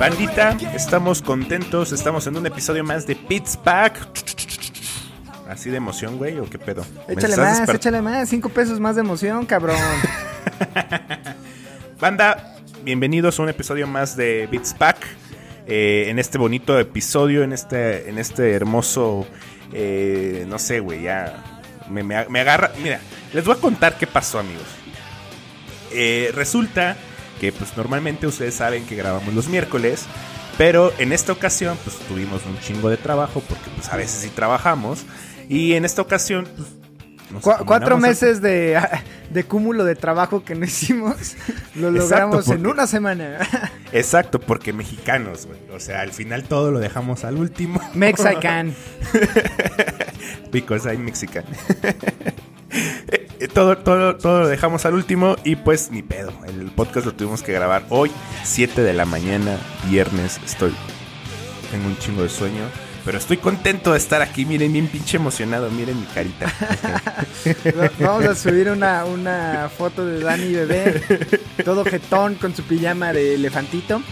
Bandita, estamos contentos, estamos en un episodio más de Pits Pack. Así de emoción, güey, o qué pedo. ¿Me Échale más, échale más. Cinco pesos más de emoción, cabrón. Banda, bienvenidos a un episodio más de Beats Pack. Eh, en este bonito episodio, en este, en este hermoso, eh, no sé, güey, ya me, me- me agarra. Mira, les voy a contar qué pasó, amigos. Eh, resulta que, pues, normalmente ustedes saben que grabamos los miércoles, pero en esta ocasión, pues, tuvimos un chingo de trabajo porque, pues, a veces sí trabajamos y en esta ocasión, pues, nos Cu- cuatro combinamos a- meses de, de cúmulo de trabajo que no hicimos, lo logramos en porque- una semana. Exacto, porque mexicanos, güey. O sea, al final todo lo dejamos al último. Mexican. Because I'm Mexican. Todo, todo, todo lo dejamos al último y pues ni pedo. El podcast lo tuvimos que grabar hoy, 7 de la mañana, viernes. Estoy. Tengo un chingo de sueño. Pero estoy contento de estar aquí. Miren, bien pinche emocionado. Miren mi carita. Vamos a subir una, una foto de Dani bebé, todo jetón con su pijama de elefantito.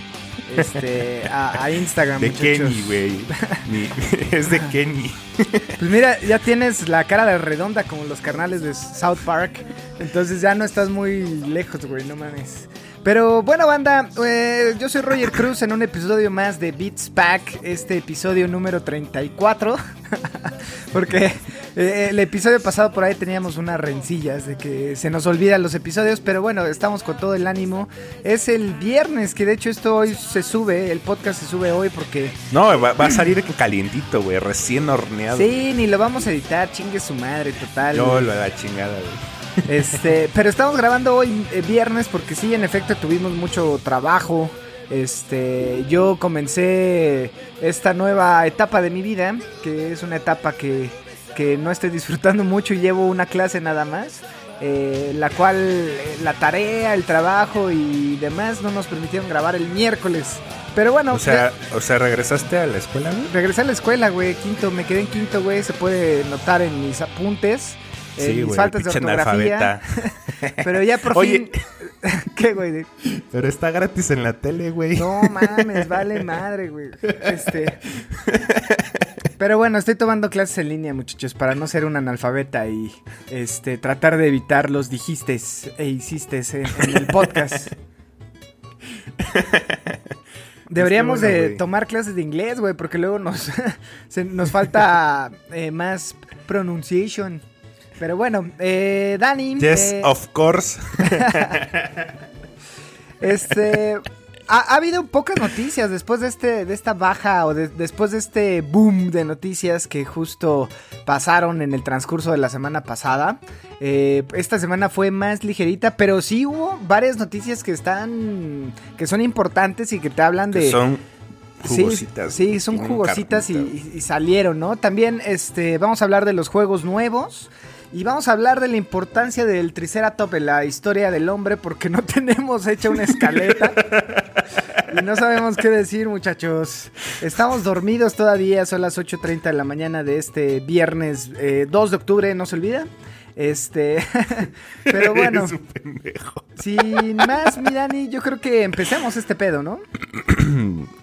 Este, a, a Instagram, De muchachos. Kenny, güey. Es de Kenny. Pues mira, ya tienes la cara de redonda como los carnales de South Park. Entonces ya no estás muy lejos, güey, no mames. Pero bueno, banda, eh, yo soy Roger Cruz en un episodio más de Beats Pack, este episodio número 34. Porque eh, el episodio pasado por ahí teníamos unas rencillas de que se nos olvidan los episodios, pero bueno, estamos con todo el ánimo. Es el viernes, que de hecho esto hoy se sube, el podcast se sube hoy porque No, va, va a salir calientito, güey. Recién horneado. Sí, ni lo vamos a editar, chingue su madre, total. Yo lo la chingada, güey. Este, pero estamos grabando hoy eh, viernes porque sí, en efecto tuvimos mucho trabajo. Este, yo comencé esta nueva etapa de mi vida, que es una etapa que, que no estoy disfrutando mucho y llevo una clase nada más. eh, la cual eh, la tarea, el trabajo y demás no nos permitieron grabar el miércoles. Pero bueno, O sea, o sea, ¿regresaste a la escuela, güey? Regresé a la escuela, güey, quinto, me quedé en quinto, güey, se puede notar en mis apuntes, en Sí, mis güey, faltas de ortografía. Pero ya por Oye. fin. ¿Qué, güey? Pero está gratis en la tele, güey. No mames, vale madre, güey. Este. Pero bueno, estoy tomando clases en línea, muchachos, para no ser un analfabeta y este tratar de evitar los dijistes e hiciste en, en el podcast. Deberíamos bueno, de tomar clases de inglés, güey, porque luego nos, se- nos falta eh, más pronunciation. Pero bueno, eh, Dani. Yes, eh, of course. Este. Ha, ha habido pocas noticias después de este de esta baja o de- después de este boom de noticias que justo pasaron en el transcurso de la semana pasada. Eh, esta semana fue más ligerita, pero sí hubo varias noticias que están que son importantes y que te hablan de son jugositas. Sí, son jugositas y- y salieron, ¿no? También este, vamos a hablar de los juegos nuevos. Y vamos a hablar de la importancia del Triceratop en la historia del hombre porque no tenemos hecha una escaleta. y no sabemos qué decir, muchachos. Estamos dormidos todavía, son las 8.30 de la mañana de este viernes eh, 2 de octubre, no se olvida. Este, pero bueno, Eres un pendejo. sin más, mi Dani, yo creo que empecemos este pedo, ¿no?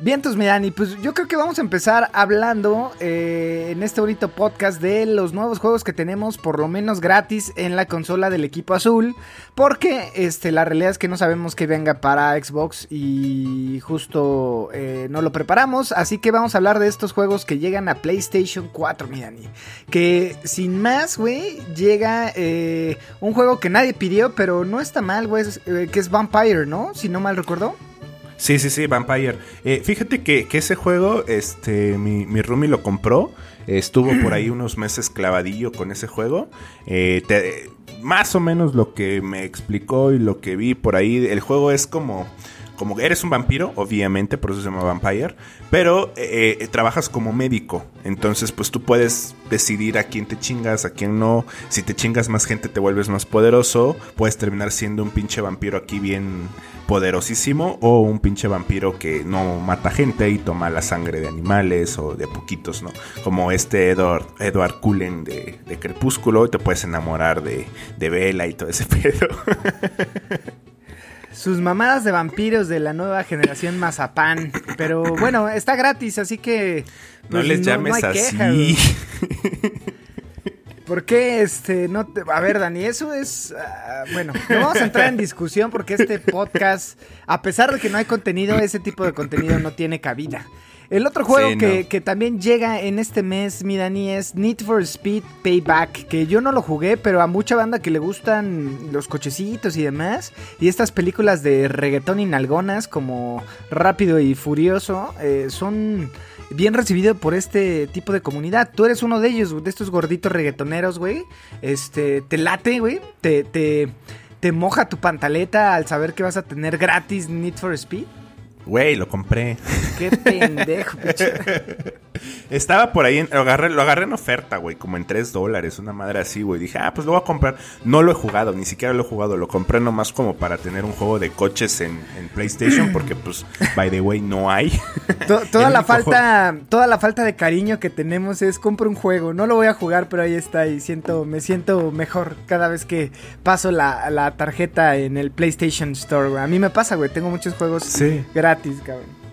Vientos, mi Dani, pues yo creo que vamos a empezar hablando eh, en este bonito podcast de los nuevos juegos que tenemos por lo menos gratis en la consola del equipo azul. Porque este, la realidad es que no sabemos que venga para Xbox y justo eh, no lo preparamos. Así que vamos a hablar de estos juegos que llegan a PlayStation 4, mi Dani. Que sin más, güey, llega eh, un juego que nadie pidió, pero no está mal, güey, que es Vampire, ¿no? Si no mal recuerdo. Sí, sí, sí, Vampire. Eh, fíjate que, que ese juego, este, mi, mi roomie lo compró. Estuvo por ahí unos meses clavadillo con ese juego. Eh, te- más o menos lo que me explicó y lo que vi por ahí. El juego es como. Como eres un vampiro, obviamente, por eso se llama Vampire, pero eh, eh, trabajas como médico. Entonces, pues tú puedes decidir a quién te chingas, a quién no. Si te chingas más gente, te vuelves más poderoso. Puedes terminar siendo un pinche vampiro aquí bien poderosísimo o un pinche vampiro que no mata gente y toma la sangre de animales o de poquitos, ¿no? Como este Edward, Edward Cullen de, de Crepúsculo, te puedes enamorar de, de Bella y todo ese pedo. Sus mamadas de vampiros de la nueva generación Mazapán. Pero bueno, está gratis, así que. No pues, les llames hay así. queja. ¿Por qué este no te... A ver, Dani, eso es ah, bueno, no vamos a entrar en discusión porque este podcast, a pesar de que no hay contenido, ese tipo de contenido no tiene cabida. El otro juego Sí, que, no. que también llega en este mes, mi Dani, es Need for Speed Payback, que yo no lo jugué, pero a mucha banda que le gustan los cochecitos y demás, y estas películas de reggaetón y nalgonas como Rápido y Furioso, eh, son bien recibido por este tipo de comunidad. Tú eres uno de ellos, de estos gorditos reggaetoneros, güey. Este, te late, güey. Te, te, te moja tu pantaleta al saber que vas a tener gratis Need for Speed. Güey, lo compré. Qué pendejo, pinche. Estaba por ahí, en- lo, agarré, lo agarré en oferta, güey, como en 3 dólares, una madre así, güey. Dije, ah, pues lo voy a comprar. No lo he jugado, ni siquiera lo he jugado. Lo compré nomás como para tener un juego de coches en, en PlayStation, porque pues, by the way, no hay. To- toda la falta, toda la falta de cariño que tenemos es compro un juego. No lo voy a jugar, pero ahí está y siento, me siento mejor cada vez que paso la, la tarjeta en el PlayStation Store. güey. A mí me pasa, güey. Tengo muchos juegos Sí. gratis, cabrón.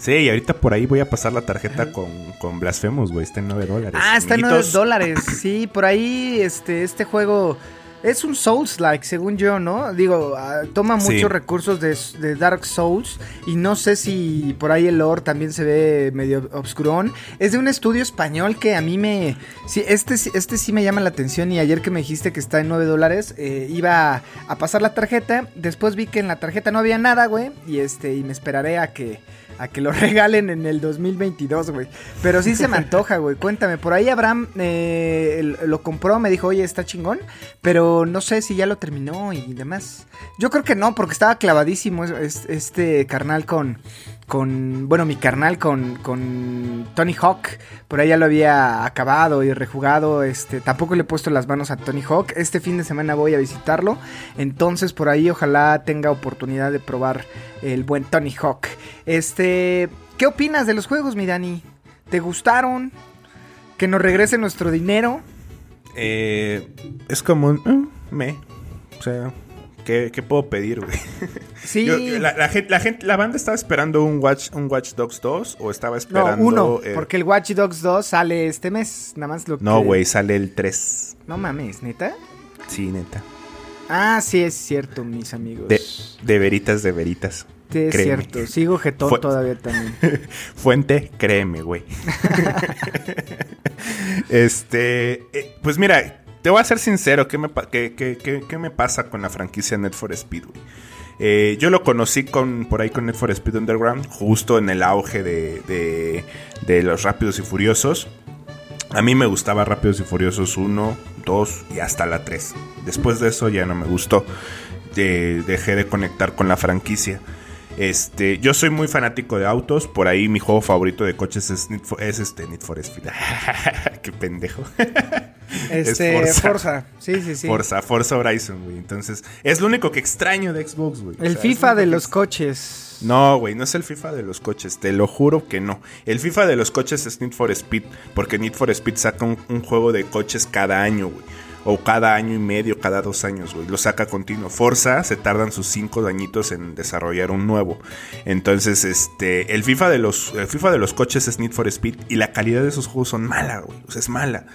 Sí, y ahorita por ahí voy a pasar la tarjeta con, con Blasphemous, güey. Está en 9 dólares. Ah, está en 9 Amiguitos, dólares. Sí, por ahí este, este juego es un Souls-like, según yo, ¿no? Digo, ah, toma Sí. muchos recursos de, de Dark Souls y no sé si por ahí el lore también se ve medio obscurón. Es de un estudio español que a mí me... Sí, este, sí- este sí me llama la atención y ayer que me dijiste que está en 9 dólares, eh, iba a pasar la tarjeta. Después vi que en la tarjeta no había nada, güey. Y, este, y me esperaré a que a que lo regalen en el 2022, güey. Pero sí se me antoja, güey. Cuéntame, por ahí Abraham eh, lo compró, me dijo, oye, está chingón. Pero no sé si ya lo terminó y demás. Yo creo que no, porque estaba clavadísimo es- es- este carnal con, con, bueno, mi carnal con, con Tony Hawk. Por ahí ya lo había acabado y rejugado. Este, tampoco le he puesto las manos a Tony Hawk. Este fin de semana voy a visitarlo. Entonces por ahí ojalá tenga oportunidad de probar el buen Tony Hawk. Este, ¿qué opinas de los juegos, mi Dani? ¿Te gustaron? ¿Que nos regrese nuestro dinero? Eh, es como un... eh, me. O sea, ¿qué, qué puedo pedir, güey? Sí. Yo- la, la gente, la gente, la banda estaba esperando un Watch, un Watch Dogs 2 o estaba no, esperando... uno, eh, porque el Watch Dogs 2 sale este mes, nada más lo que... No, güey, sale el 3. No mames, ¿neta? Sí, neta. Ah, sí es cierto, mis amigos. De, de veritas, de veritas. Sí, es créeme. cierto, sigo jetón todavía también. Fuente, créeme, güey. este, eh, pues mira, te voy a ser sincero, ¿qué me, pasa con la franquicia Net for? Eh, yo lo conocí con, por ahí con Net for Speed Underground, justo en el auge de, de, los Rápidos y Furiosos. A mí me gustaba Rápidos y Furiosos 1, 2 y hasta la 3. Después de eso ya no me gustó. De- dejé de conectar con la franquicia. Este, yo soy muy fanático de autos, por ahí mi juego favorito de coches es, Need for- es este Need for Speed. Qué pendejo. Este, Forza. Forza. Sí, sí, sí. Forza, Forza Horizon, güey. Entonces, es lo único que extraño de Xbox, güey. O El sea, FIFA de los coches. no, güey, no es el FIFA de los coches, te lo juro que no. El FIFA de los coches es Need for Speed, porque Need for Speed saca un, un juego de coches cada año, güey. O cada año y medio, cada dos años, güey. Lo saca continuo. Forza se tardan sus cinco añitos en desarrollar un nuevo. Entonces, este, el FIFA de los, el FIFA de los coches es Need for Speed y la calidad de esos juegos son mala, güey. Es mala.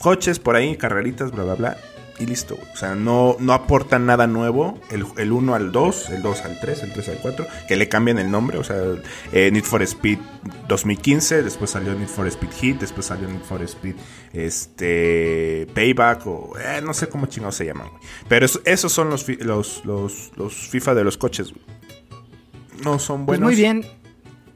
Coches por ahí, carreritas, bla, bla, bla. Y listo. güey. O sea, no, no aportan nada nuevo. El, el 1 al 2, el 2 al 3, el 3 al 4. Que le cambian el nombre. O sea, eh, Need for Speed 2015. Después salió Need for Speed Heat. Después salió Need for Speed este, Payback. O eh, no sé cómo chingados se llaman. güey. Pero eso- esos son los, fi- los, los, los FIFA de los coches. güey. no son Pues buenos. muy bien.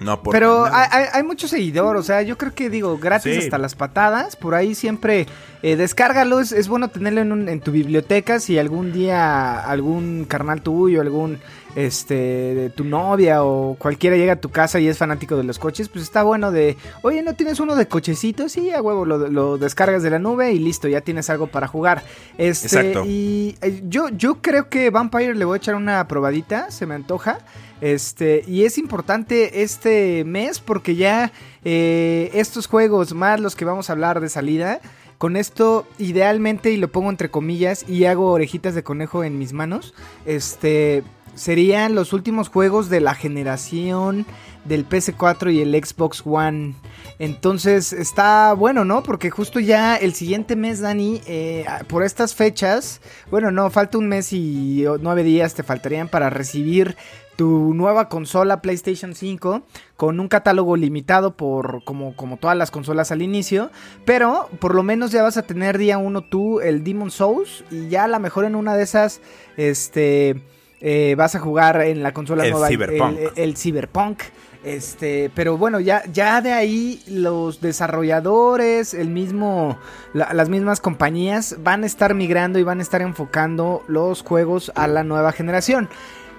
No Pero hay, hay- hay mucho seguidor, o sea, yo creo que digo, gratis Sí. hasta las patadas, por ahí siempre eh, descárgalo, es, es bueno tenerlo en, un- en tu biblioteca si algún día algún carnal tuyo, algún este de tu novia o cualquiera llega a tu casa y es fanático de los coches, pues está bueno de, oye, ¿no tienes uno de cochecitos? Sí, a huevo, lo, lo descargas de la nube y listo, ya tienes algo para jugar. Este, Exacto. Y eh, yo, yo creo que Vampire le voy a echar una probadita, se me antoja. Este, y es importante este mes porque ya eh, estos juegos, más los que vamos a hablar de salida, con esto idealmente, y lo pongo entre comillas, y hago orejitas de conejo en mis manos, este, serían los últimos juegos de la generación del PS4 y el Xbox One. Entonces está bueno, ¿no? Porque justo ya el siguiente mes, Dani, eh, por estas fechas, bueno, no, falta un mes y oh, nueve días te faltarían para recibir tu nueva consola PlayStation 5 con un catálogo limitado por como, como todas las consolas al inicio, pero por lo menos ya vas a tener día uno tú el Demon Souls y ya a lo mejor en una de esas este eh, vas a jugar en la consola El nueva Cyberpunk. el, el Cyberpunk. Este, pero bueno, ya, ya de ahí los desarrolladores, el mismo, la- las mismas compañías van a estar migrando y van a estar enfocando los juegos a la nueva generación.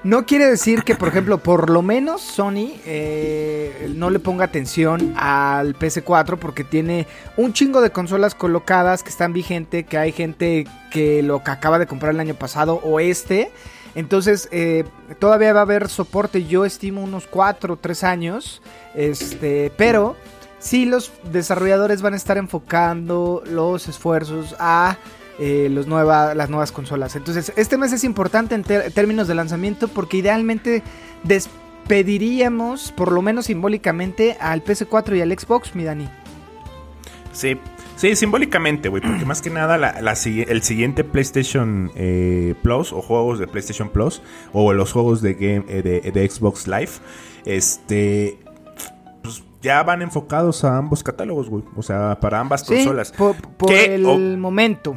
No quiere decir que, por ejemplo, por lo menos Sony eh, no le ponga atención al PS4 porque tiene un chingo de consolas colocadas que están vigentes, que hay gente que lo que acaba de comprar el año pasado o este. Entonces, eh, todavía va a haber soporte, yo estimo unos 4 o 3 años. Este, pero sí los desarrolladores van a estar enfocando los esfuerzos a eh, los nueva, las nuevas consolas. Entonces, este mes es importante en términos de lanzamiento porque idealmente despediríamos, por lo menos simbólicamente, al PS4 y al Xbox, mi Dani. Sí, sí, simbólicamente, güey, porque más que nada el siguiente PlayStation eh, Plus o juegos de PlayStation Plus o los juegos de, game, eh, de, de Xbox Live, este, ya van enfocados a ambos catálogos, güey, o sea, para ambas Sí, consolas. por, por Que, el momento.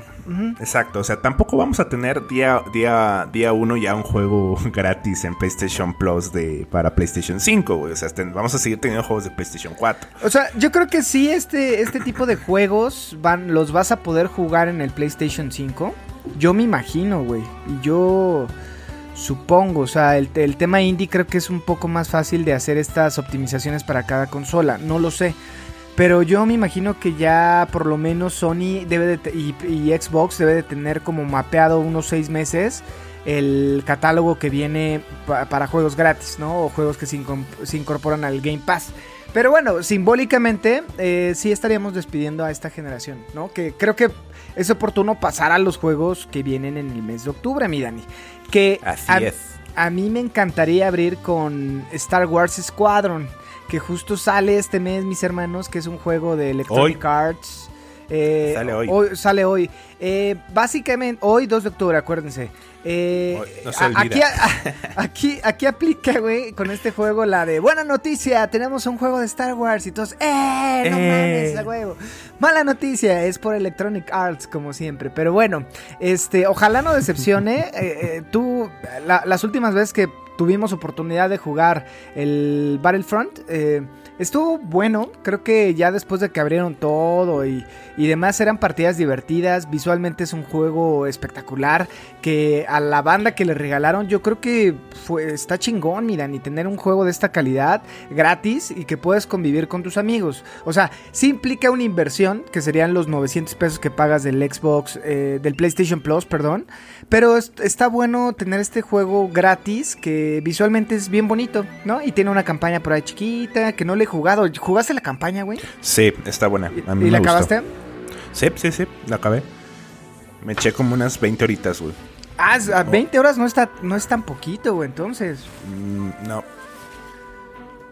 Exacto, o sea, tampoco vamos a tener día día día uno ya un juego gratis en PlayStation Plus de para PlayStation 5, güey, o sea, ten- vamos a seguir teniendo juegos de PlayStation 4. O sea, yo creo que sí, este, este tipo de juegos van, los vas a poder jugar en el PlayStation 5. Yo me imagino, güey. Y yo supongo, o sea, el, tema indie creo que es un poco más fácil de hacer estas optimizaciones para cada consola. No lo sé. Pero yo me imagino que ya por lo menos Sony debe de y, Xbox debe de tener como mapeado unos seis meses el catálogo que viene pa- para juegos gratis, ¿no? O juegos que se incorporan al Game Pass. Pero bueno, simbólicamente eh, sí estaríamos despidiendo a esta generación, ¿no? Que creo que es oportuno pasar a los juegos que vienen en el mes de octubre, mi Dani. Que Así a, es. a mí me encantaría abrir con Star Wars Squadron, que justo sale este mes, mis hermanos, que es un juego de Electronic Arts. Eh, Sale hoy. Sale hoy. Eh, básicamente, hoy 2 de octubre, acuérdense. Eh, Hoy, no se aquí, aquí, aquí aplica, güey, con este juego la de buena noticia, tenemos un juego de Star Wars y todos, ¡eh! No mames, huevo. Mala noticia, es por Electronic Arts, como siempre. Pero bueno, este, ojalá no decepcione. Tú, la- las últimas veces que tuvimos oportunidad de jugar el Battlefront, eh, estuvo bueno. Creo que ya después de que abrieron todo y, y demás eran partidas divertidas. Visualmente es un juego espectacular. Que a la banda que le regalaron, yo creo que fue, está chingón, miran, y tener un juego de esta calidad gratis y que puedes convivir con tus amigos. O sea, sí implica una inversión, que serían los 900 pesos que pagas del Xbox, eh, del PlayStation Plus, perdón. Pero es- está bueno tener este juego gratis, que visualmente es bien bonito, ¿no? Y tiene una campaña por ahí chiquita, que no le he jugado. ¿Jugaste la campaña, güey? Sí, está buena. A mí ¿Y me la gustó. acabaste? Sí, sí, sí, la acabé. Me eché como unas 20 horitas, güey. Ah, es- a 20 horas no está, no es tan poquito, güey, entonces. Mm, no.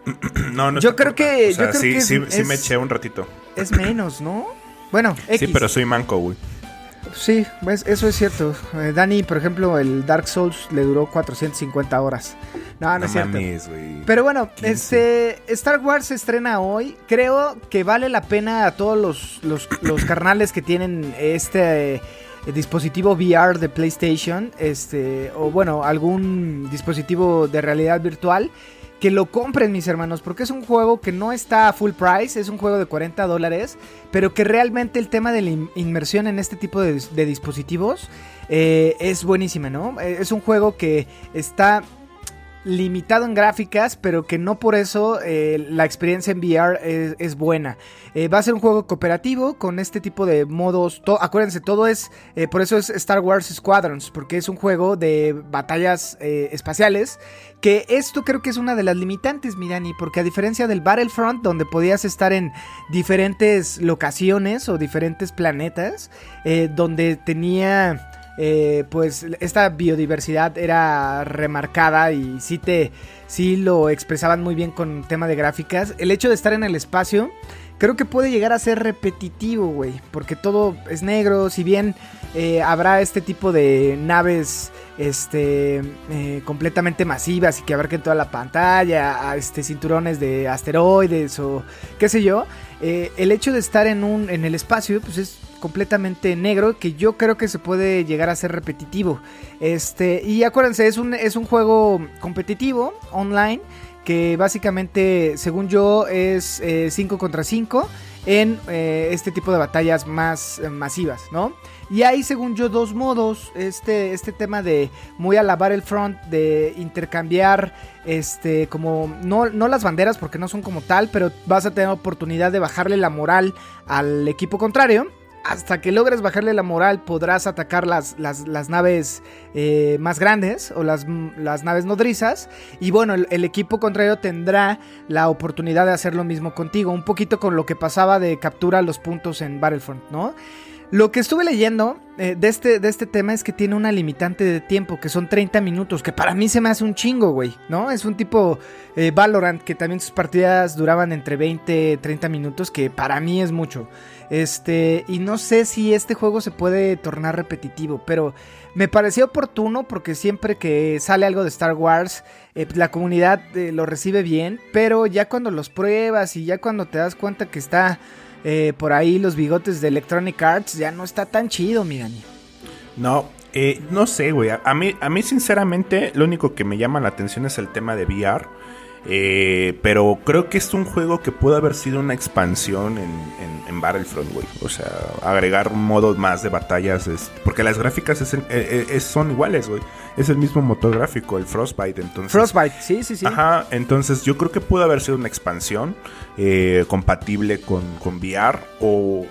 no, no Yo creo corta. que- O sea, yo creo sí, que sí, es- sí me eché un ratito. Es menos, ¿no? Bueno, X. Sí, pero soy manco, güey. Sí, pues, eso es cierto. Eh, Dani, por ejemplo, el Dark Souls le duró 450 horas. No, no, No es cierto. mames. Pero bueno, 15. este Star Wars se estrena hoy. Creo que vale la pena a todos los, los, los carnales que tienen este eh, dispositivo VR de PlayStation, este, o bueno, algún dispositivo de realidad virtual. Que lo compren, mis hermanos, porque es un juego que no está a full price, es un juego de 40 dólares, pero que realmente el tema de la inmersión en este tipo de, dispositivos eh, es buenísima, ¿no? Eh, es un juego que está limitado en gráficas, pero que no por eso eh, la experiencia en VR es, buena. Eh, va a ser un juego cooperativo con este tipo de modos. acuérdense, todo es. Eh, por eso es Star Wars Squadrons, porque es un juego de batallas espaciales. Que esto creo que es una de las limitantes, Mirani, porque a diferencia del Battlefront, donde podías estar en diferentes locaciones o diferentes planetas, donde tenía eh, pues esta biodiversidad era remarcada y sí te sí lo expresaban muy bien con tema de gráficas. El hecho de estar en el espacio creo que puede llegar a ser repetitivo, güey, porque todo es negro, si bien eh, habrá este tipo de naves este eh, completamente masivas y que abarquen toda la pantalla, este cinturones de asteroides o qué sé yo, el hecho de estar en un en el espacio pues es completamente negro que yo creo que se puede llegar a ser repetitivo. Este, y acuérdense, es un, es un juego competitivo online que básicamente, según yo, es 5 eh, contra 5 en eh, este tipo de batallas más eh, masivas, ¿no? Y hay, según yo, dos modos. Este, este tema de muy a la Battlefront, de intercambiar, este, como, no, no las banderas porque no son como tal, pero vas a tener oportunidad de bajarle la moral al equipo contrario hasta que logres bajarle la moral podrás atacar las, las, naves eh, más grandes o las, las, naves nodrizas. Y bueno, el, equipo contrario tendrá la oportunidad de hacer lo mismo contigo. Un poquito con lo que pasaba de captura los puntos en Battlefront, ¿no? Lo que estuve leyendo eh, de, este, de este tema es que tiene una limitante de tiempo, que son 30 minutos, que para mí se me hace un chingo, güey, ¿no? Es un tipo eh, Valorant, que también sus partidas duraban entre 20 y 30 minutos, que para mí es mucho. Este, y no sé si este juego se puede tornar repetitivo, pero me pareció oportuno porque siempre que sale algo de Star Wars, eh, la comunidad eh, lo recibe bien, pero ya cuando los pruebas y ya cuando te das cuenta que está eh, por ahí los bigotes de Electronic Arts, ya no está tan chido, Mirani. No, no sé, güey. A mí, a mí, sinceramente, lo único que me llama la atención es el tema de VR. Eh, pero creo que es un juego que pudo haber sido una expansión en, en, Battlefront, güey. O sea, agregar un modo más de batallas. porque las gráficas eh, eh, son iguales, güey. Es el mismo motor gráfico, el Frostbite. Entonces, Frostbite, sí, sí, sí. Ajá, entonces yo creo que pudo haber sido una expansión compatible con, con VR o,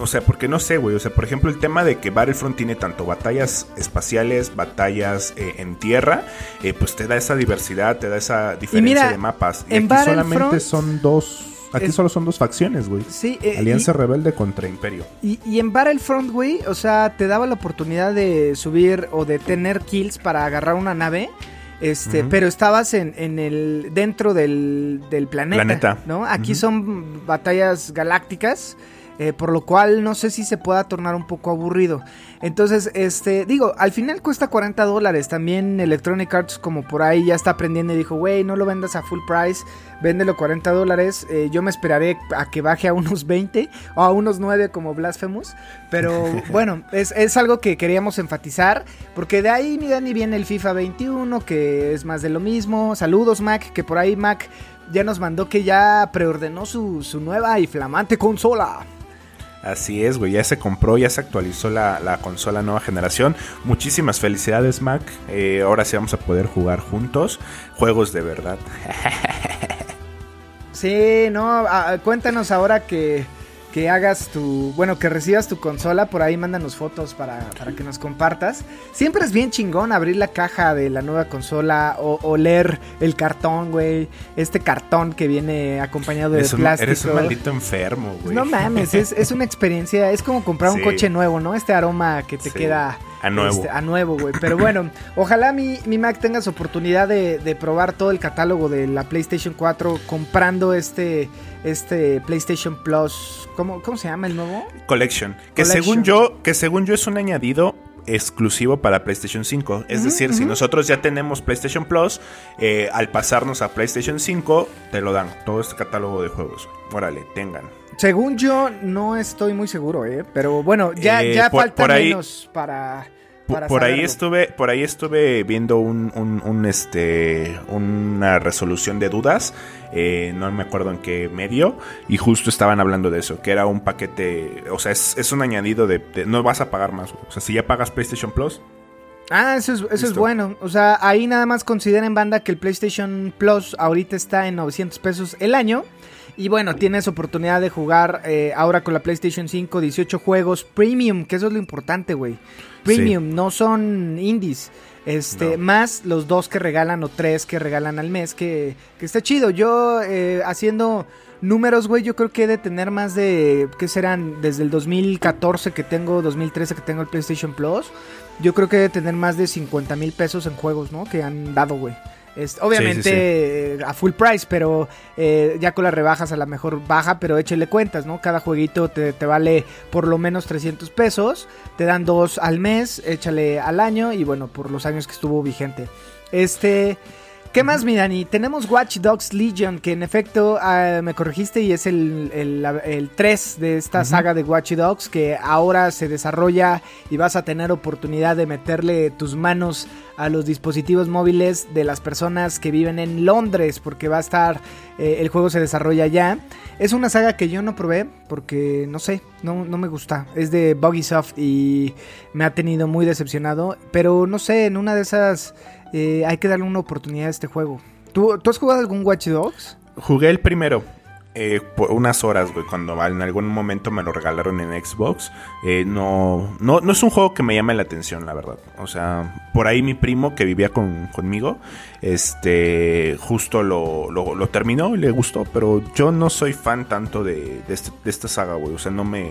o sea, porque no sé, güey. O sea, por ejemplo, el tema de que Battlefront tiene tanto batallas espaciales, batallas eh, en tierra, eh, pues te da esa diversidad, te da esa diferencia de mapas. Y en aquí solamente son dos. Aquí solo son dos facciones, güey. Sí, eh, Alianza Rebelde contra Imperio. Y, y, en Battlefront, güey, o sea, te daba la oportunidad de subir o de tener kills para agarrar una nave. Este, pero estabas en, en, el dentro del, del planeta, planeta. ¿no? Aquí son batallas galácticas eh, por lo cual no sé si se pueda tornar un poco aburrido. Entonces, este, digo, al final cuesta 40 dólares. También Electronic Arts, como por ahí ya está aprendiendo y dijo, güey, no lo vendas a full price, véndelo 40 dólares. Eh, yo me esperaré a que baje a unos 20 o a unos 9 como Blasphemous. Pero bueno, es, es, algo que queríamos enfatizar, porque de ahí, mi Dani, viene el FIFA 21, que es más de lo mismo. Saludos, Mac, que por ahí Mac ya nos mandó que ya preordenó su, su nueva y flamante consola. Así es, güey, ya se compró, ya se actualizó la, consola nueva generación. Muchísimas felicidades, Mac. Eh, ahora sí vamos a poder jugar juntos. Juegos de verdad. sí, no, cuéntanos ahora que que hagas tu, bueno, que recibas tu consola, por ahí mándanos fotos para, para, que nos compartas. Siempre es bien chingón abrir la caja de la nueva consola o, leer el cartón, güey. Este cartón que viene acompañado de plástico. eres un maldito enfermo, güey. No mames, es, es, una experiencia, es como comprar un coche nuevo, ¿no? Este aroma que te queda... A nuevo. Este, a nuevo, güey. Pero bueno, ojalá mi, mi Mac tengas oportunidad de, de probar todo el catálogo de la PlayStation 4 comprando este este PlayStation Plus, ¿cómo, cómo se llama el nuevo? Collection, que según yo, que según yo es un añadido exclusivo para PlayStation 5. Es decir, si nosotros ya tenemos PlayStation Plus, eh, al pasarnos a PlayStation 5, te lo dan, todo este catálogo de juegos. Órale, tengan. Según yo, no estoy muy seguro, ¿eh? Pero bueno, ya, eh, ya falta menos para Por, ahí estuve, por ahí estuve viendo un, un, un, este, una resolución de dudas, eh, no me acuerdo en qué medio, y justo estaban hablando de eso, que era un paquete, o sea, es, es un añadido de, de- no vas a pagar más, o sea, si ya pagas PlayStation Plus, Ah, eso es, eso es bueno. O sea, ahí nada más consideren, banda, que el PlayStation Plus ahorita está en 900 pesos el año. Y bueno, tienes oportunidad de jugar eh, ahora con la PlayStation 5 18 juegos premium, que eso es lo importante, güey. Premium, no son indies. Este, No. más los dos que regalan o tres que regalan al mes, que, que está chido. Yo eh, haciendo números, güey, yo creo que he de tener más de, ¿qué serán? Desde el 2014 que tengo, 2013 que tengo el PlayStation Plus. Yo creo que debe tener más de 50 mil pesos en juegos, ¿no? Que han dado, güey. Es- obviamente sí, sí. eh, a full price, pero eh, ya con las rebajas a la mejor baja, pero échale cuentas, ¿no? Cada jueguito te, te vale por lo menos 300 pesos, te dan dos al mes, échale al año y bueno, por los años que estuvo vigente. Este... ¿Qué más, mi Dani? Tenemos Watch Dogs Legion, que en efecto ah, me corregiste y es el, el, el 3 de esta saga de Watch Dogs, que ahora se desarrolla y vas a tener oportunidad de meterle tus manos a los dispositivos móviles de las personas que viven en Londres, porque va a estar, eh, el juego se desarrolla ya. Es una saga que yo no probé, porque no sé, no, no me gusta. Es de Buggysoft y me ha tenido muy decepcionado, pero no sé, en una de esas... Eh, hay que darle una oportunidad a este juego. ¿Tú, ¿tú has jugado algún Watch Dogs? Jugué el primero. eh, por unas horas, güey, cuando en algún momento me lo regalaron en Xbox. Eh, no, no, no es un juego que me llame la atención, la verdad. O sea, por ahí mi primo que vivía con, conmigo, este, justo lo, lo, terminó y le gustó, pero yo no soy fan tanto de, de, este- de esta saga, güey. O sea, no me,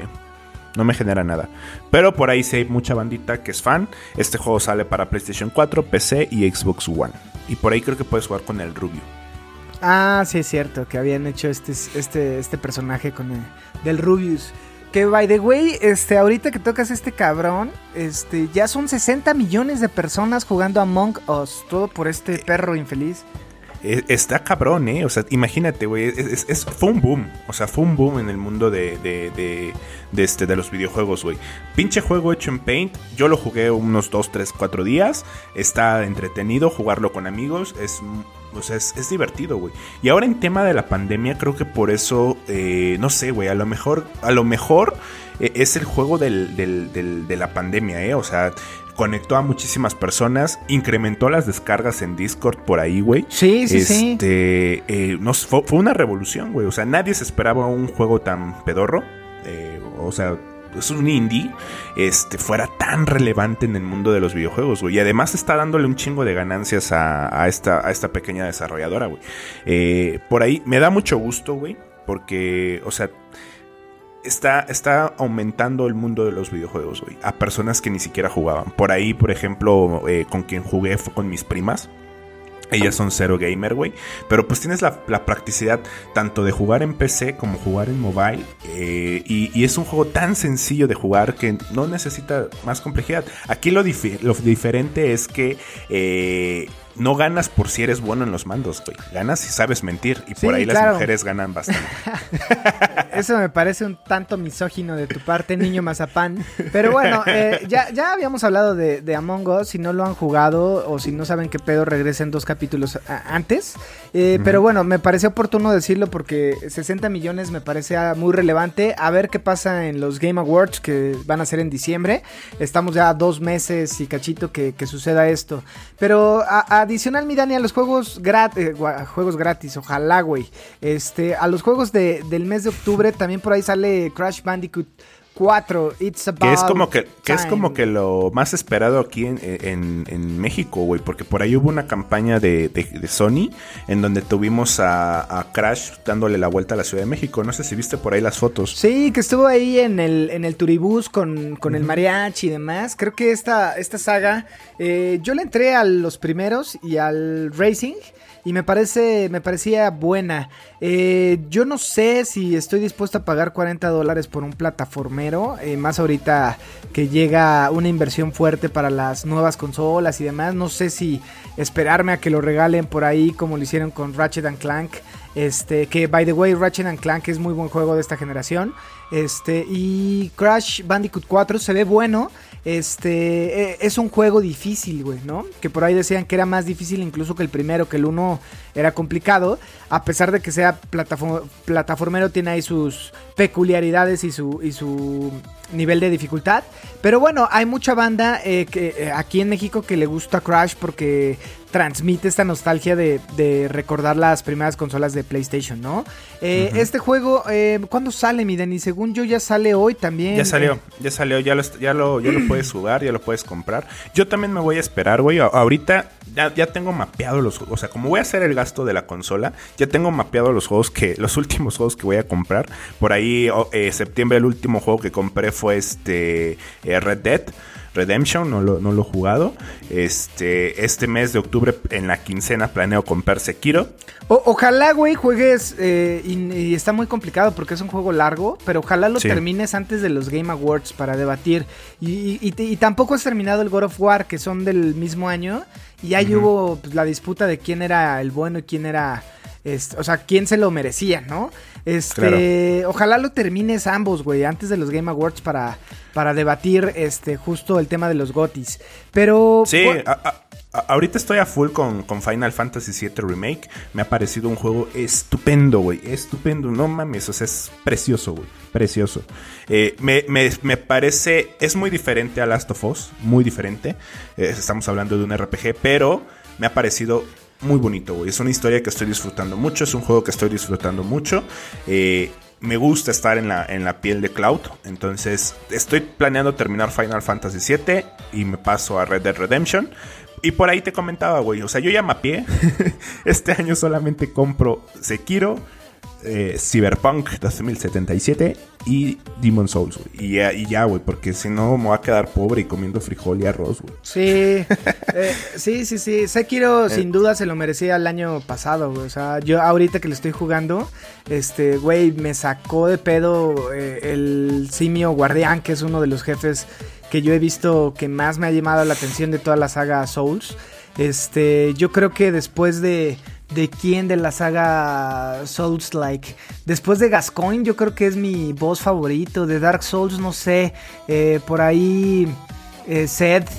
no me genera nada. Pero por ahí sí hay mucha bandita que es fan. Este juego sale para PlayStation 4, PC y Xbox One. Y por ahí creo que puedes jugar con el Rubio. Ah, sí es cierto, que habían hecho este, este, este personaje con el, del Rubius. Que by the way, este, ahorita que tocas este cabrón, este, ya son 60 millones de personas jugando Among Us, todo por este perro infeliz. Eh, Está cabrón, ¿eh? O sea, imagínate, güey. Es, fue un boom. O sea, fue un boom en el mundo de, de, de, de este, de los videojuegos, güey. Pinche juego hecho en Paint. Yo lo jugué unos 2, 3, 4 días. Está entretenido jugarlo con amigos. Es, o sea, es, es divertido, güey. Y ahora en tema de la pandemia, creo que por eso, eh, no sé, güey. A lo mejor, a lo mejor eh, es el juego del, del- del- de la pandemia, ¿eh? O sea, conectó a muchísimas personas, incrementó las descargas en Discord por ahí, güey. Sí, sí, sí. Este, eh, no, sé, fue, fue una revolución, güey. O sea, nadie se esperaba un juego tan pedorro. eh, o sea, es un indie. Este, fuera tan relevante en el mundo de los videojuegos, güey. Y además está dándole un chingo de ganancias a, a esta, a esta pequeña desarrolladora, güey. Eh, por ahí me da mucho gusto, güey. Porque, o sea, está, está aumentando el mundo de los videojuegos, güey. A personas que ni siquiera jugaban. Por ahí, por ejemplo, eh, con quien jugué fue con mis primas. Ellas son cero gamer, güey. Pero pues tienes la, practicidad tanto de jugar en PC como jugar en mobile. eh, y, es un juego tan sencillo de jugar que no necesita más complejidad. Aquí lo, lo diferente es que eh, no ganas por si eres bueno en los mandos, güey. Ganas si sabes mentir. Y por ahí claro. las mujeres ganan bastante. Eso me parece un tanto misógino de tu parte, niño mazapán. Pero bueno, eh, ya, ya habíamos hablado de, de Among Us. Si no lo han jugado o si no saben qué pedo, regresen dos capítulos a- antes. Eh, Pero bueno, me parece oportuno decirlo porque 60 millones me parece ah, muy relevante. A ver qué pasa en los Game Awards que van a ser en diciembre. Estamos ya a dos meses y cachito que, que suceda esto. Pero a- adicional, mi Dani, a los juegos, grat- eh, juegos gratis, ojalá, güey. Este, a los juegos de- del mes de octubre también por ahí sale Crash Bandicoot 4. It's about Que es como que, que es como que lo más esperado aquí en, en- en México, güey. Porque por ahí hubo una campaña de, de- de Sony en donde tuvimos a, a Crash dándole la vuelta a la Ciudad de México. No sé si viste por ahí las fotos. Sí, que estuvo ahí en el, en el turibús con, con el mariachi y demás. Creo que esta, esta saga, eh, yo le entré a los primeros y al Racing y me parece, me parecía buena. Eh, yo no sé si estoy dispuesto a pagar 40 dólares por un plataformero, eh, más ahorita que llega una inversión fuerte para las nuevas consolas y demás. No sé si esperarme a que lo regalen por ahí como lo hicieron con Ratchet and Clank. Este, que by the way, Ratchet and Clank es muy buen juego de esta generación. Este, y Crash Bandicoot 4 se ve bueno. Este, eh, es un juego difícil, güey, ¿no? Que por ahí decían que era más difícil incluso que el primero, que el uno era complicado. A pesar de que sea plataformero, tiene ahí sus peculiaridades y su, y su nivel de dificultad. Pero bueno, hay mucha banda eh, que, eh, aquí en México que le gusta Crash porque transmite esta nostalgia de, recordar las primeras consolas de PlayStation, ¿no? Eh, este juego, eh, ¿cuándo sale, mi Dani? Según yo ya sale hoy también. Ya salió, ya salió, ya lo, ya lo, ya lo puedes jugar, ya lo puedes comprar. Yo también me voy a esperar, güey. Ahorita ya, ya tengo mapeado los juegos. O sea, como voy a hacer el gasto de la consola, ya tengo mapeado los juegos que, los últimos juegos que voy a comprar. Por ahí, eh, septiembre, el último juego que compré fue este Red Dead. Redemption, no lo, no lo he jugado. Este, este mes de octubre, en la quincena, planeo comprar Sekiro. ojalá, güey, juegues. Eh, y, está muy complicado porque es un juego largo, pero ojalá lo termines antes de los Game Awards para debatir. Y, tampoco has terminado el God of War, que son del mismo año. Y ahí hubo pues, la disputa de quién era el bueno y quién era. O sea, quién se lo merecía, ¿no? Este, ojalá lo termines ambos, güey, antes de los Game Awards para, para debatir este justo el tema de los gotis. Pero Sí, ahorita estoy a full con, Final Fantasy VII Remake. Me ha parecido un juego estupendo, güey. Estupendo, no mames. O sea, es precioso, güey. Precioso. Eh, me, parece. Es muy diferente a Last of Us. Muy diferente. Eh, estamos hablando de un RPG, pero me ha parecido muy bonito, güey. Es una historia que estoy disfrutando mucho, es un juego que estoy disfrutando mucho. Eh, me gusta estar en la, en la piel de Cloud. Entonces, estoy planeando terminar Final Fantasy VII y me paso a Red Dead Redemption. Y por ahí te comentaba, güey. O sea, yo ya mapeé. este año solamente compro Sekiro eh, Cyberpunk 2077 y Demon Souls, Y, ya, güey, porque si no me voy a quedar pobre y comiendo frijol y arroz, güey. Sí, eh, sí, sí, sí. Sekiro eh. sin duda se lo merecía el año pasado, güey. O sea, yo ahorita que le estoy jugando, este, güey, me sacó de pedo el simio guardián, que es uno de los jefes que yo he visto que más me ha llamado la atención de toda la saga Souls. Este, yo creo que después de de quién de la saga Souls Like. Después de Gascoigne, yo creo que es mi boss favorito. De Dark Souls, no sé. Eh, por ahí, eh, Seth.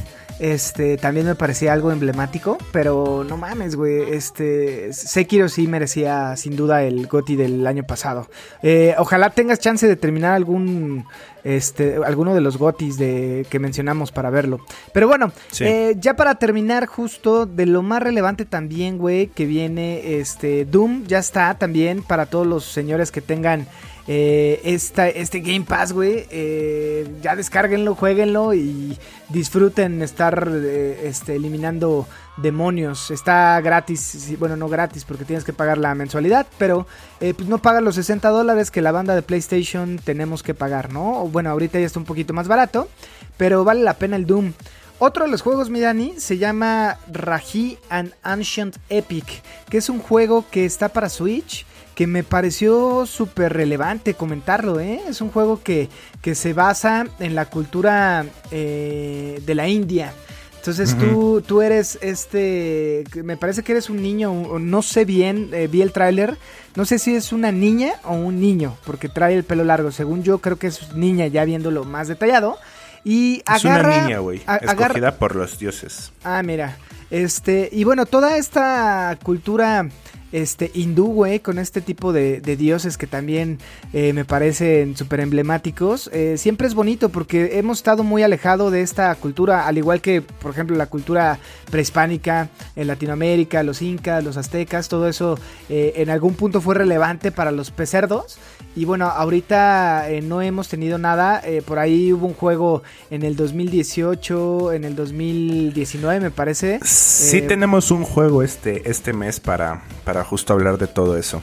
Este, también me parecía algo emblemático, pero no mames, güey. Este, Sekiro sí merecía sin duda el GOTI del año pasado. Eh, ojalá tengas chance de terminar algún, este, alguno de los GOTIs de, que mencionamos para verlo. Pero bueno, eh, ya para terminar justo de lo más relevante también, güey, que viene, este, Doom ya está también para todos los señores que tengan eh, este Game Pass, güey. Eh, ya descárguenlo, jueguenlo y disfruten estar eh, este, eliminando demonios. Está gratis, bueno, no gratis porque tienes que pagar la mensualidad, pero pues no paga los 60 dólares que la banda de PlayStation tenemos que pagar, ¿no? Bueno, ahorita ya está un poquito más barato, pero vale la pena el Doom. Otro de los juegos, Midani, se llama Raji and Ancient Epic, que es un juego que está para Switch que me pareció súper relevante comentarlo, ¿eh? Es un juego que, que se basa en la cultura eh, de la India. Entonces tú, tú eres este, me parece que eres un niño, no sé bien, eh, vi el tráiler, no sé si es una niña o un niño, porque trae el pelo largo, según yo creo que es niña ya viéndolo más detallado. Y es una niña, güey, escogida por los dioses. Ah, mira, este, y bueno, toda esta cultura este hindú, güey, con este tipo de, dioses que también eh, me parecen súper emblemáticos. Eh, siempre es bonito porque hemos estado muy alejado de esta cultura, al igual que, por ejemplo, la cultura prehispánica en Latinoamérica, los incas, los aztecas, todo eso eh, en algún punto fue relevante para los pecerdos. Y bueno, ahorita no hemos tenido nada. por ahí hubo un juego en el 2018, en el 2019, me parece. Sí, tenemos un juego este, este mes para, para justo hablar de todo eso.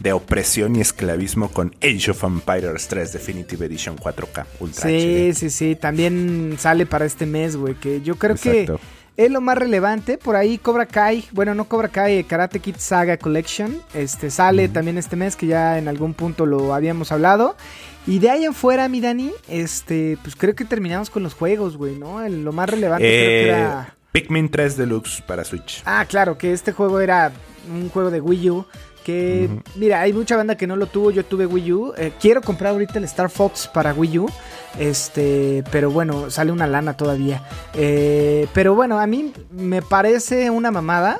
De opresión y esclavismo con Age of Empires 3 Definitive Edition 4K Ultra Sí, sí, sí. También sale para este mes, güey. Que yo creo que es lo más relevante. Por ahí Cobra Kai, bueno, no Cobra Kai, Karate Kid Saga Collection. Este sale también este mes, que ya en algún punto lo habíamos hablado. Y de ahí en fuera, mi Dani, este, pues creo que terminamos con los juegos, güey, ¿no? lo más relevante creo que era. Eh, Pikmin 3 Deluxe para Switch. Ah, claro, que este juego era un juego de Wii U Que, mira, hay mucha banda que no lo tuvo, yo tuve Wii U. Eh, quiero comprar ahorita el Star Fox para Wii U. Este, pero bueno, sale una lana todavía. Eh, pero bueno, a mí me parece una mamada.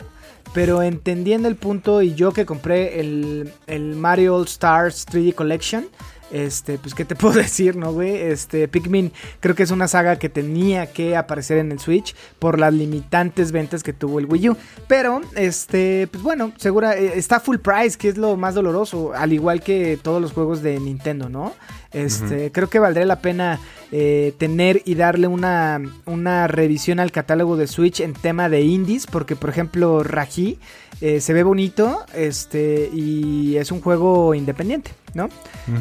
Pero entendiendo el punto y yo que compré el, el Mario All Stars 3D Collection, este, pues, ¿qué te puedo decir, no, güey? Este, Pikmin creo que es una saga que tenía que aparecer en el Switch por las limitantes ventas que tuvo el Wii U. Pero, este, pues bueno, segura, eh, está full price, que es lo más doloroso, al igual que todos los juegos de Nintendo, ¿no? Este, creo que valdría la pena eh, tener y darle una, una revisión al catálogo de Switch en tema de indies, porque por ejemplo Raji eh, se ve bonito, este, y es un juego independiente. ¿no?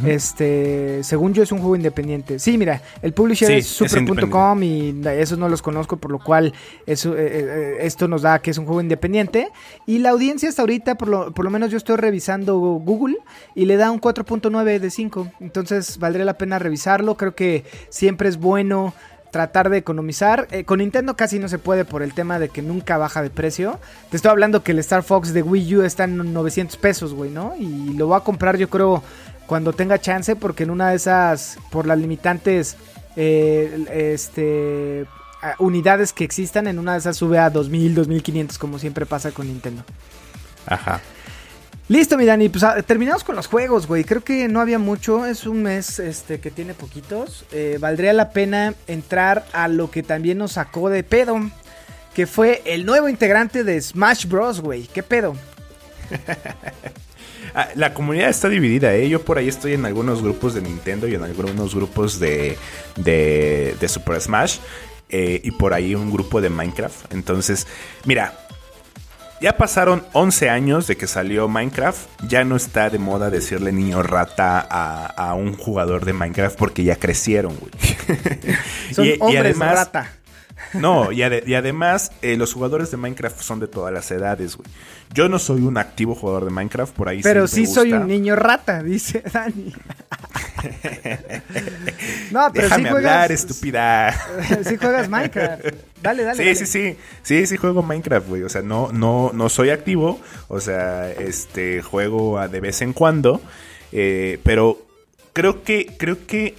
Este, según yo es un juego independiente. Sí, mira, el publisher es super.com y esos no los conozco, por lo cual eso, eh, eh, esto nos da que es un juego independiente. Y la audiencia hasta ahorita, por lo, por lo menos yo estoy revisando Google y le da un 4.9 de 5. Entonces valdría la pena revisarlo. Creo que siempre es bueno tratar de economizar. Eh, con Nintendo casi no se puede por el tema de que nunca baja de precio. Te estoy hablando que el Star Fox de Wii U está en 900 pesos, güey, ¿no? Y lo voy a comprar yo creo cuando tenga chance, porque en una de esas, por las limitantes eh, este, unidades que existan, en una de esas sube a 2000, 2500, como siempre pasa con Nintendo. Ajá. Listo, mi Dani, pues ah, terminamos con los juegos, güey. Creo que no había mucho, es un mes este, que tiene poquitos. Eh, valdría la pena entrar a lo que también nos sacó de pedo, que fue el nuevo integrante de Smash Bros, güey. ¿Qué pedo? Ah, la comunidad está dividida, ¿eh? Yo por ahí estoy en algunos grupos de Nintendo y en algunos grupos de, de, Super Smash. Eh, y por ahí un grupo de Minecraft. Entonces, mira, ya pasaron 11 años de que salió Minecraft. Ya no está de moda decirle niño rata a, un jugador de Minecraft porque ya crecieron, güey. Son hombres además, rata. No, y, además eh, los jugadores de Minecraft son de todas las edades, güey. Yo no soy un activo jugador de Minecraft, por ahí Pero sí soy un niño rata, dice Dani. no, pero Déjame sí juegas, hablar, estúpida. sí juegas Minecraft. Dale, dale. Sí, sí, sí. Sí, sí juego Minecraft, güey. O sea, no, no, no soy activo. O sea, este juego de vez en cuando. Eh, pero creo que, creo que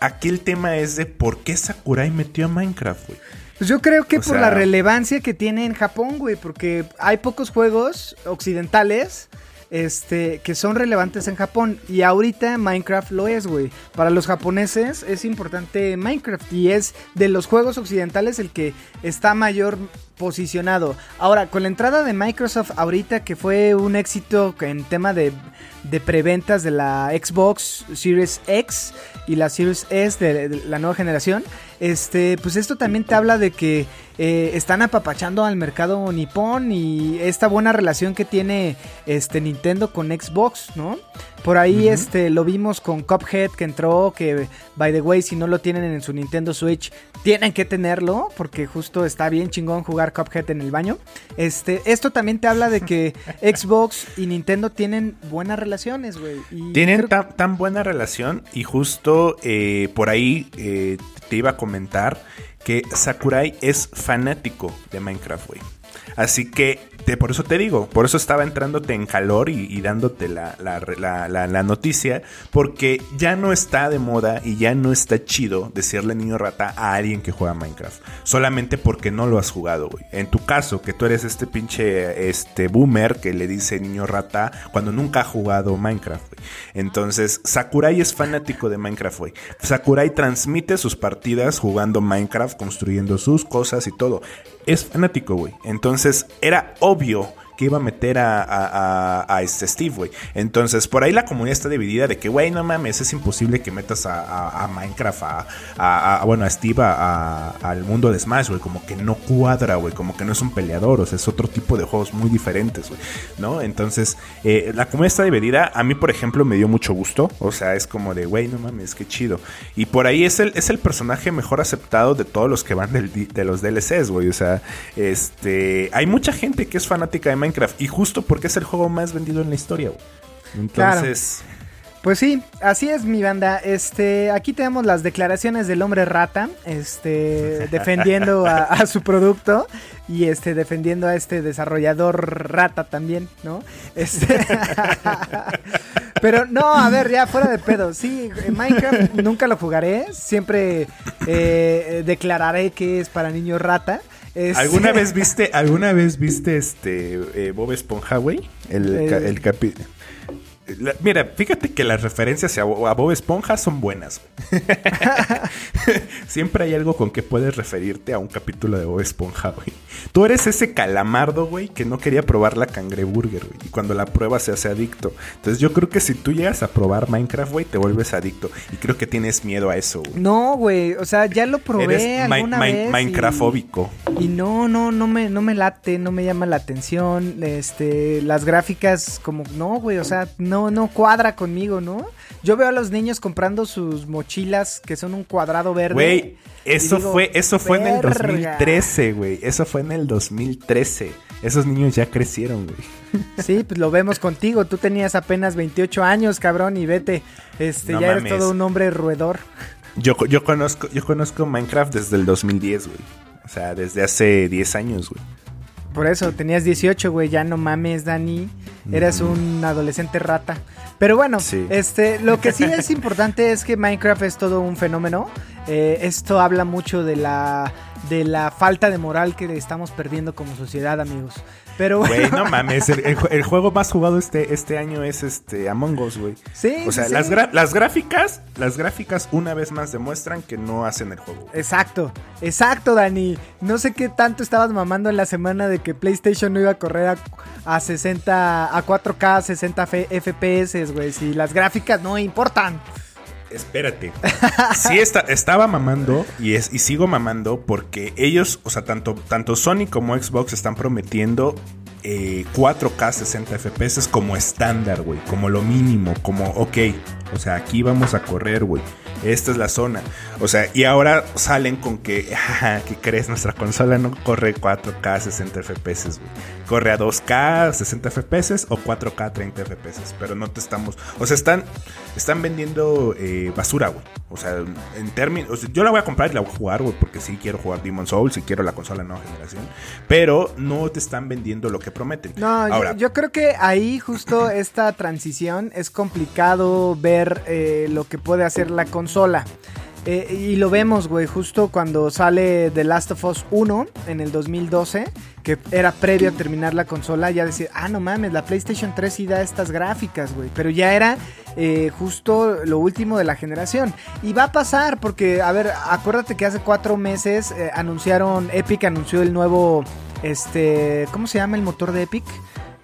aquí el tema es de por qué Sakurai metió a Minecraft, güey. Pues yo creo que por la relevancia que tiene en Japón, güey, porque hay pocos juegos occidentales este, que son relevantes en Japón. Y ahorita Minecraft lo es, güey. Para los japoneses es importante Minecraft y es de los juegos occidentales el que está mayor posicionado. Ahora, con la entrada de Microsoft ahorita que fue un éxito en tema de, de preventas de la Xbox Series X y la Series S de la nueva generación, este, pues esto también te habla de que eh, están apapachando al mercado nipón y esta buena relación que tiene este Nintendo con Xbox, ¿no? Por ahí este lo vimos con Cuphead que entró, que by the way, si no lo tienen en su Nintendo Switch, tienen que tenerlo porque justo está bien chingón jugar Cuphead en el baño. Este, esto también te habla de que Xbox y Nintendo tienen buenas relaciones, güey. Tienen tan, buena relación y justo eh, por ahí eh, te iba a comentar que Sakurai es fanático de Minecraft, güey. Así que por eso te digo, por eso estaba entrándote en calor y, dándote la, la, noticia, porque ya no está de moda y ya no está chido decirle niño rata a alguien que juega Minecraft, solamente porque no lo has jugado, güey. En tu caso, que tú eres este pinche este boomer que le dice niño rata cuando nunca ha jugado Minecraft, güey. Entonces, Sakurai es fanático de Minecraft, güey. Sakurai transmite sus partidas jugando Minecraft, construyendo sus cosas y todo es fanático, güey. Entonces era obvio obvio que iba a meter a, a, este Steve, güey. Entonces, por ahí la comunidad está dividida de que, güey, no mames, es imposible que metas a, Minecraft, a, bueno, a Steve al mundo de Smash, güey. Como que no cuadra, güey. Como que no es un peleador, o sea, es otro tipo de juegos muy diferentes, güey. ¿No? Entonces, eh, la comunidad está dividida. A mí, por ejemplo, me dio mucho gusto. O sea, es como de, güey, no mames, qué chido. Y por ahí es el, es el personaje mejor aceptado de todos los que van de los DLCs, güey. O sea, este. Hay mucha gente que es fanática de Minecraft y justo porque es el juego más vendido en la historia, Entonces. Pues sí, así es mi banda. Este, aquí tenemos las declaraciones del hombre rata, este, defendiendo a, a su producto y este defendiendo a este desarrollador rata también, ¿no? Este Pero no, a ver, ya fuera de pedo. Sí, Minecraft nunca lo jugaré, siempre eh, declararé que es para niños rata. Este- ¿Alguna vez viste, alguna vez viste este eh, Bob Esponja, güey? El, El- el capi- La- mira, fíjate que las referencias a, Bo- a Bob Esponja son buenas. Siempre hay algo con que puedes referirte a un capítulo de Bob Esponja, güey. Tú eres ese calamardo, güey, que no quería probar la cangreburger, güey. Y cuando la pruebas se hace adicto. Entonces yo creo que si tú llegas a probar Minecraft, güey, te vuelves adicto. Y creo que tienes miedo a eso, güey. No, güey, o sea, ya lo probé Eres alguna vez. y- Minecraftfóbico. Y no, no, no me, no me late, no me llama la atención. Este, las gráficas, como, no, güey, o sea, no, no cuadra conmigo, ¿no? Yo veo a los niños comprando sus mochilas que son un cuadrado verde. Güey, eso digo, fue, eso fue en el "Verga". 2013, güey. Eso fue en el 2013. Esos niños ya crecieron, güey. Sí, pues lo vemos contigo. Tú tenías apenas 28 años, cabrón, y vete. Este, No ya eres mames. todo un hombre roedor. Yo, yo conozco, yo conozco Minecraft desde el 2010, güey. O sea, desde hace 10 años, güey. Por eso, tenías 18, güey, ya no mames, Dani. Eras un adolescente rata. Pero bueno, Sí. este, lo que sí es importante es que Minecraft es todo un fenómeno. Eh, esto habla mucho de la, de la falta de moral que estamos perdiendo como sociedad, amigos. Pero bueno, Güey, no mames. El, el ju- el juego más jugado este, este año es este Among Us, güey. sí, O sea, sí, las, las gráficas, las gráficas una vez más demuestran que no hacen el juego. güey. Exacto, exacto, Dani. No sé qué tanto estabas mamando en la semana de que PlayStation no iba a correr a, a 60, a 4K, 60 F- FPS, güey. Si las gráficas no importan. Espérate. Sí, está, estaba mamando y, es, y sigo mamando porque ellos, o sea, tanto, tanto Sony como Xbox están prometiendo eh, 4K 60 FPS como estándar, güey. Como lo mínimo, como, ok, o sea, aquí vamos a correr, güey. Esta es la zona. O sea, y ahora salen con que, ah, ¿qué crees? Nuestra consola no corre 4K 60 FPS, güey. Corre a 2K 60 FPS o 4K 30 FPS. Pero no te estamos. O sea, están, están vendiendo eh, basura, güey. O sea, en términos. o sea, yo la voy a comprar y la voy a jugar, güey. Porque sí quiero jugar Demon Souls, sí quiero la consola nueva generación. Pero no te están vendiendo lo que prometen. No, yo- ahora, yo, creo que ahí justo esta transición es complicado ver eh, lo que puede hacer la consola. Eh, y lo vemos, güey, justo cuando sale The Last of Us 1 en el 2012, que era previo a terminar la consola, ya decir, ah, no mames, la PlayStation 3 sí da estas gráficas, güey. Pero ya era eh, justo lo último de la generación. Y va a pasar, porque, a ver, acuérdate que hace cuatro meses eh, anunciaron, Epic anunció el nuevo, este, ¿cómo se llama el motor de Epic?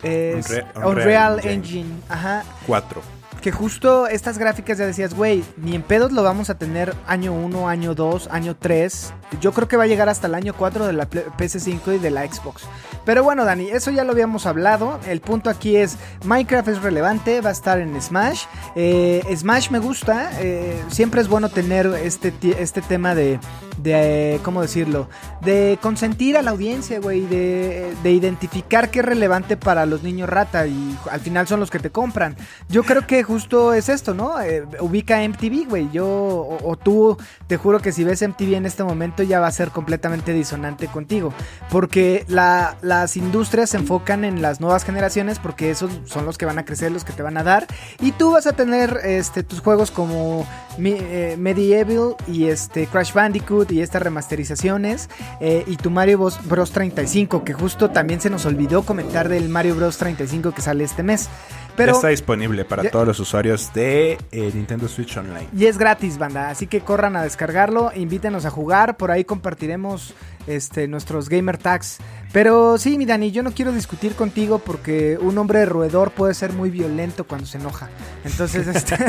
Es Unre- Unreal, Unreal Engine. Engine. Ajá. 4. Que justo estas gráficas ya decías, güey, ni en pedos lo vamos a tener año 1, año 2, año 3. Yo creo que va a llegar hasta el año 4 de la Play- PS5 y de la Xbox. Pero bueno, Dani, eso ya lo habíamos hablado. El punto aquí es, Minecraft es relevante, va a estar en Smash. Eh, Smash me gusta. eh, siempre es bueno tener este, este tema de, de, ¿cómo decirlo? De consentir a la audiencia, güey, de, de identificar qué es relevante para los niños rata y al final son los que te compran. Yo creo que justo es esto, ¿no? Eh, ubica MTV, güey. Yo o tú, te juro que si ves MTV en este momento ya va a ser completamente disonante contigo. Porque la- las industrias se enfocan en las nuevas generaciones porque esos son los que van a crecer, los que te van a dar. Y tú vas a tener este, tus juegos como eh, Medieval y este Crash Bandicoot y estas remasterizaciones. eh, y tu Mario. Bros 35, que justo también se nos olvidó comentar del Mario Bros 35 que sale este mes. Pero... ya está disponible para Ya- todos los usuarios de eh, Nintendo Switch Online. Y es gratis, banda. Así que corran a descargarlo, invítenos a jugar. Por ahí compartiremos este, nuestros gamer tags. Pero sí, mi Dani, yo no quiero discutir contigo porque un hombre roedor puede ser muy violento cuando se enoja. Entonces, este.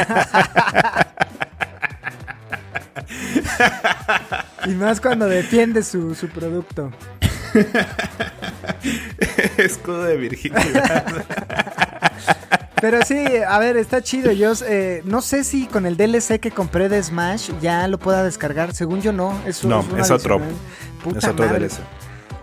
y más cuando defiende su, su producto. Escudo de virginidad. Pero sí, a ver, está chido. Yo eh, no sé si con el DLC que compré de Smash ya lo pueda descargar. Según yo, no. Es, No, es otro. Puta es otro madre. DLC.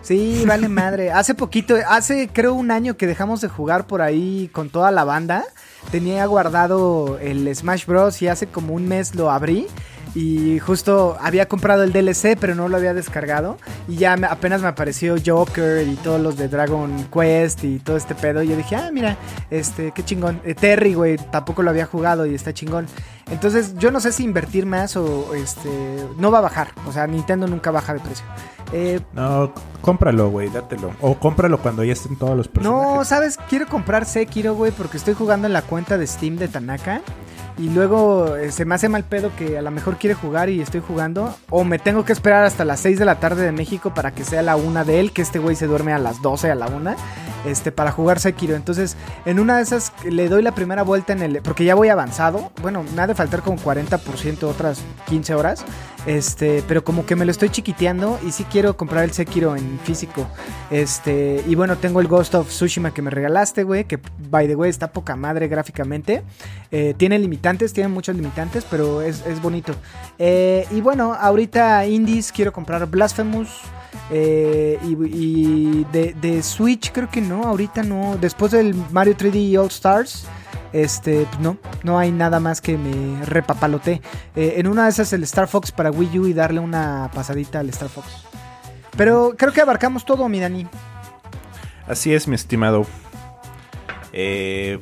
Sí, vale madre. Hace poquito, hace creo un año que dejamos de jugar por ahí con toda la banda. Tenía guardado el Smash Bros. y hace como un mes lo abrí. Y justo había comprado el DLC, pero no lo había descargado. Y ya me- apenas me apareció Joker y todos los de Dragon Quest y todo este pedo. Y yo dije, ah, mira, este, qué chingón. Eh, Terry, güey, tampoco lo había jugado y está chingón. Entonces, yo no sé si invertir más o este. No va a bajar. O sea, Nintendo nunca baja de precio. Eh, No, cómpralo, güey, dátelo. O cómpralo cuando ya estén todos los personajes. no, ¿sabes? Quiero comprar Sekiro, güey, porque estoy jugando en la cuenta de Steam de Tanaka. Y luego eh, se me hace mal pedo que a lo mejor quiere jugar y estoy jugando. O me tengo que esperar hasta las 6 de la tarde de México para que sea la una de él, que este güey se duerme a las 12 a la una. Este, para jugar Sekiro. Entonces, en una de esas le doy la primera vuelta en el. Porque ya voy avanzado. Bueno, me ha de faltar como 40% otras 15 horas. Este, pero como que me lo estoy chiquiteando y sí quiero comprar el Sekiro en físico. Este, y bueno, tengo el Ghost of Tsushima que me regalaste, güey, que by the way está poca madre gráficamente. Eh, tiene limitantes, tiene muchos limitantes, pero es, es bonito. Eh, y bueno, ahorita indies quiero comprar Blasphemous. eh, y de, de Switch creo que no, ahorita no. Después del Mario 3D All Stars, este, no, no hay nada más que me repapalote. Eh, en una de esas el Star Fox para Wii U y darle una pasadita al Star Fox. Pero creo que abarcamos todo, mi Dani. Así es, mi estimado. Eh,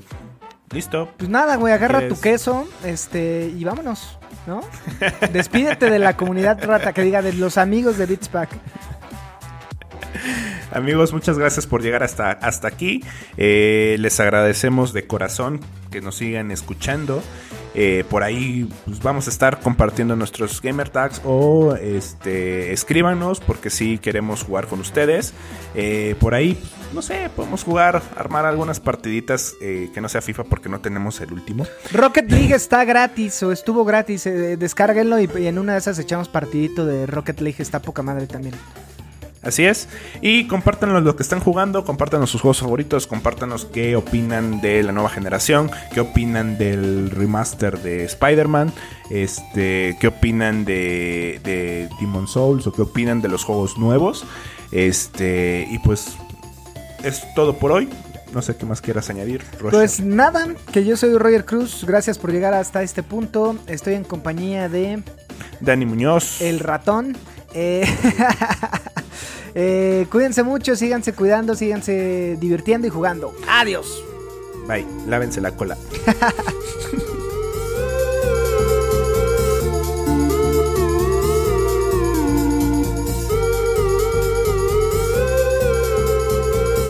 Listo. Pues nada, güey, agarra ¿Quieres? tu queso, este, y vámonos, ¿no? Despídete de la comunidad rata, que diga de los amigos de Beats Pack. Amigos, muchas gracias por llegar hasta, hasta aquí. Eh, les agradecemos de corazón que nos sigan escuchando. Eh, por ahí pues, vamos a estar compartiendo nuestros gamer tags o este, escríbanos porque sí queremos jugar con ustedes. Eh, por ahí, no sé, podemos jugar, armar algunas partiditas eh, que no sea FIFA porque no tenemos el último. Rocket League está gratis o estuvo gratis, eh, descárguenlo y, y en una de esas echamos partidito de Rocket League, está poca madre también. Así es. Y compártanos lo que están jugando, compártanos sus juegos favoritos, compártanos qué opinan de la nueva generación, qué opinan del remaster de Spider-Man, este, qué opinan de, de Demon Souls o qué opinan de los juegos nuevos. Este, y pues es todo por hoy. No sé qué más quieras añadir. Pues nada, que yo soy Roger Cruz, gracias por llegar hasta este punto. Estoy en compañía de Dani Muñoz. El Ratón. Eh, eh, cuídense mucho, síganse cuidando, síganse divirtiendo y jugando. Adiós. Bye, lávense la cola.